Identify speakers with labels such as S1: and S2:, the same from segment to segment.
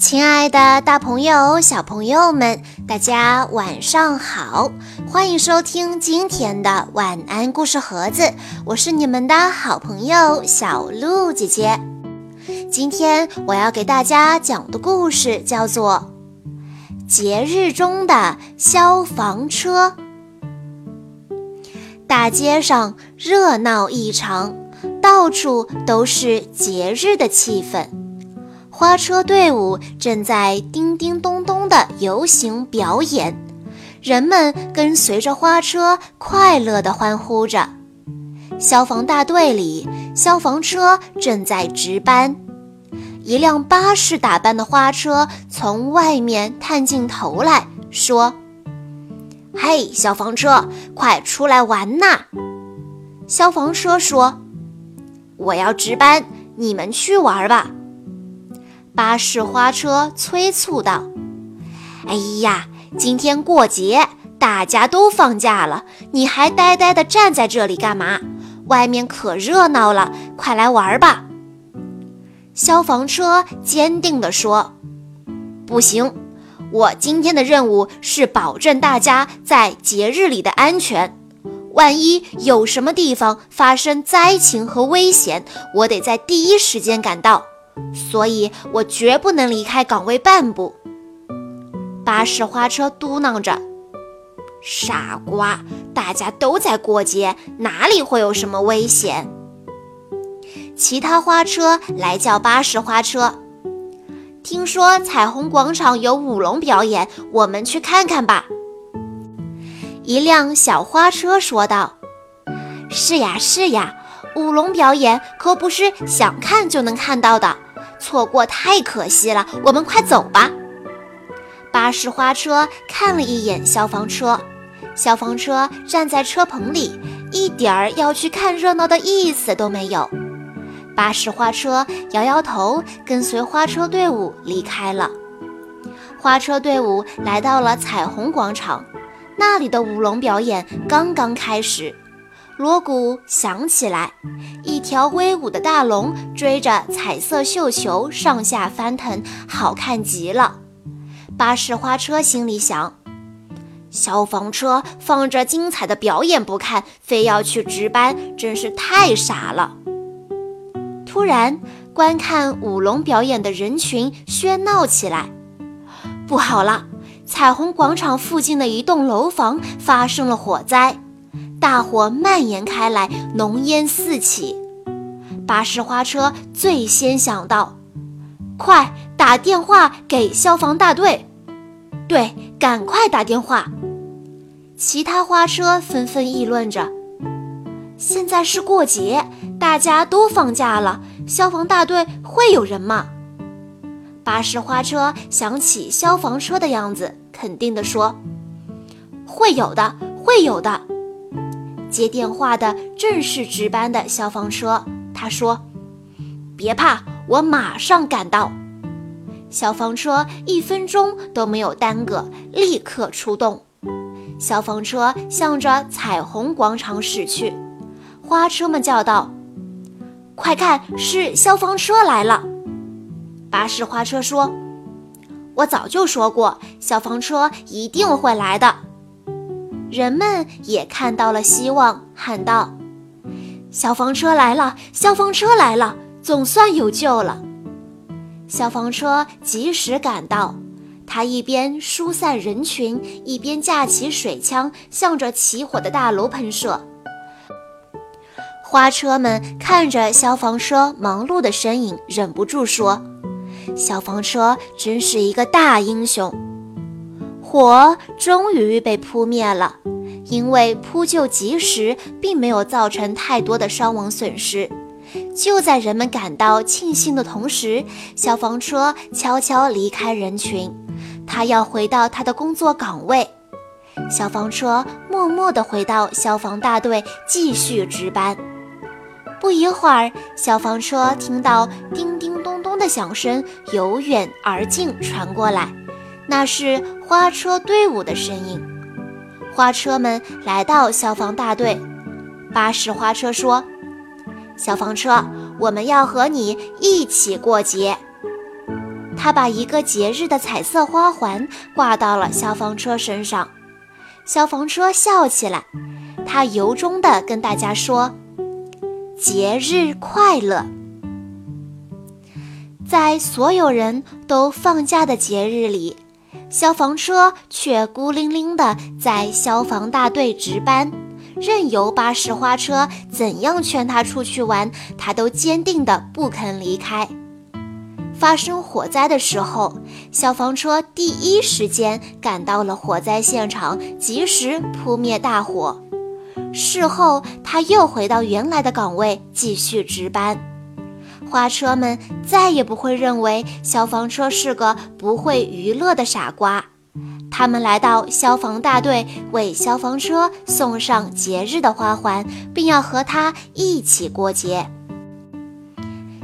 S1: 亲爱的，大朋友、小朋友们，大家晚上好！欢迎收听今天的晚安故事盒子，我是你们的好朋友小鹿姐姐。今天我要给大家讲的故事叫做《节日中的消防车》。大街上热闹异常，到处都是节日的气氛。花车队伍正在叮叮咚咚的游行表演，人们跟随着花车快乐地欢呼着。消防大队里，消防车正在值班。一辆巴士打扮的花车从外面探进头来说：“嘿，消防车，快出来玩呐！”消防车说：“我要值班，你们去玩吧。”巴士花车催促道：“哎呀，今天过节，大家都放假了，你还呆呆地站在这里干嘛？外面可热闹了，快来玩吧！”消防车坚定地说：“不行，我今天的任务是保证大家在节日里的安全。万一有什么地方发生灾情和危险，我得在第一时间赶到。”所以我绝不能离开岗位半步。巴士花车嘟囔着：“傻瓜，大家都在过节，哪里会有什么危险？”其他花车来叫巴士花车：“听说彩虹广场有舞龙表演，我们去看看吧。”一辆小花车说道：“是呀，是呀，舞龙表演可不是想看就能看到的。”错过太可惜了，我们快走吧。巴士花车看了一眼消防车，消防车站在车棚里，一点儿要去看热闹的意思都没有。巴士花车摇摇头，跟随花车队伍离开了。花车队伍来到了彩虹广场，那里的舞龙表演刚刚开始。锣鼓响起来，一条威武的大龙追着彩色绣球上下翻腾，好看极了。巴士花车心里想：消防车放着精彩的表演不看，非要去值班，真是太傻了。突然，观看舞龙表演的人群喧闹起来，不好了！彩虹广场附近的一栋楼房发生了火灾。大火蔓延开来，浓烟四起。巴士花车最先想到，快打电话给消防大队。对，赶快打电话。其他花车纷纷议论着：“现在是过节，大家都放假了，消防大队会有人吗？”巴士花车想起消防车的样子，肯定地说：“会有的，会有的。”接电话的正是值班的消防车。他说：“别怕，我马上赶到。”消防车一分钟都没有耽搁，立刻出动。消防车向着彩虹广场驶去。花车们叫道：“快看，是消防车来了！”巴士花车说：“我早就说过，消防车一定会来的。”人们也看到了希望，喊道：“消防车来了！消防车来了！总算有救了！”消防车及时赶到，他一边疏散人群，一边架起水枪，向着起火的大楼喷射。花车们看着消防车忙碌的身影，忍不住说：“消防车真是一个大英雄。”火终于被扑灭了，因为扑救及时，并没有造成太多的伤亡损失。就在人们感到庆幸的同时，消防车悄悄离开人群，他要回到他的工作岗位。消防车默默地回到消防大队，继续值班。不一会儿，消防车听到叮叮咚咚的响声由远而近传过来。那是花车队伍的身影。花车们来到消防大队，巴士花车说：“消防车，我们要和你一起过节。”他把一个节日的彩色花环挂到了消防车身上。消防车笑起来，他由衷地跟大家说：“节日快乐！”在所有人都放假的节日里，消防车却孤零零地在消防大队值班，任由巴士花车怎样劝他出去玩，他都坚定地不肯离开。发生火灾的时候，消防车第一时间赶到了火灾现场，及时扑灭大火。事后，他又回到原来的岗位继续值班。花车们再也不会认为消防车是个不会娱乐的傻瓜。他们来到消防大队，为消防车送上节日的花环，并要和他一起过节。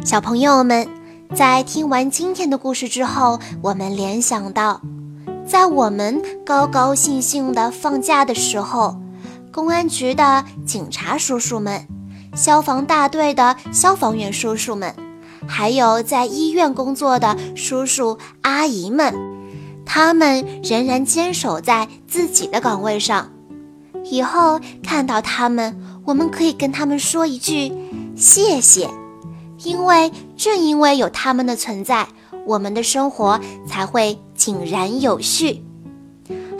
S1: 小朋友们。在听完今天的故事之后，我们联想到，在我们高高兴兴的放假的时候，公安局的警察叔叔们、消防大队的消防员叔叔们，还有在医院工作的叔叔阿姨们，他们仍然坚守在自己的岗位上。以后看到他们，我们可以跟他们说一句谢谢。因为正因为有他们的存在，我们的生活才会井然有序。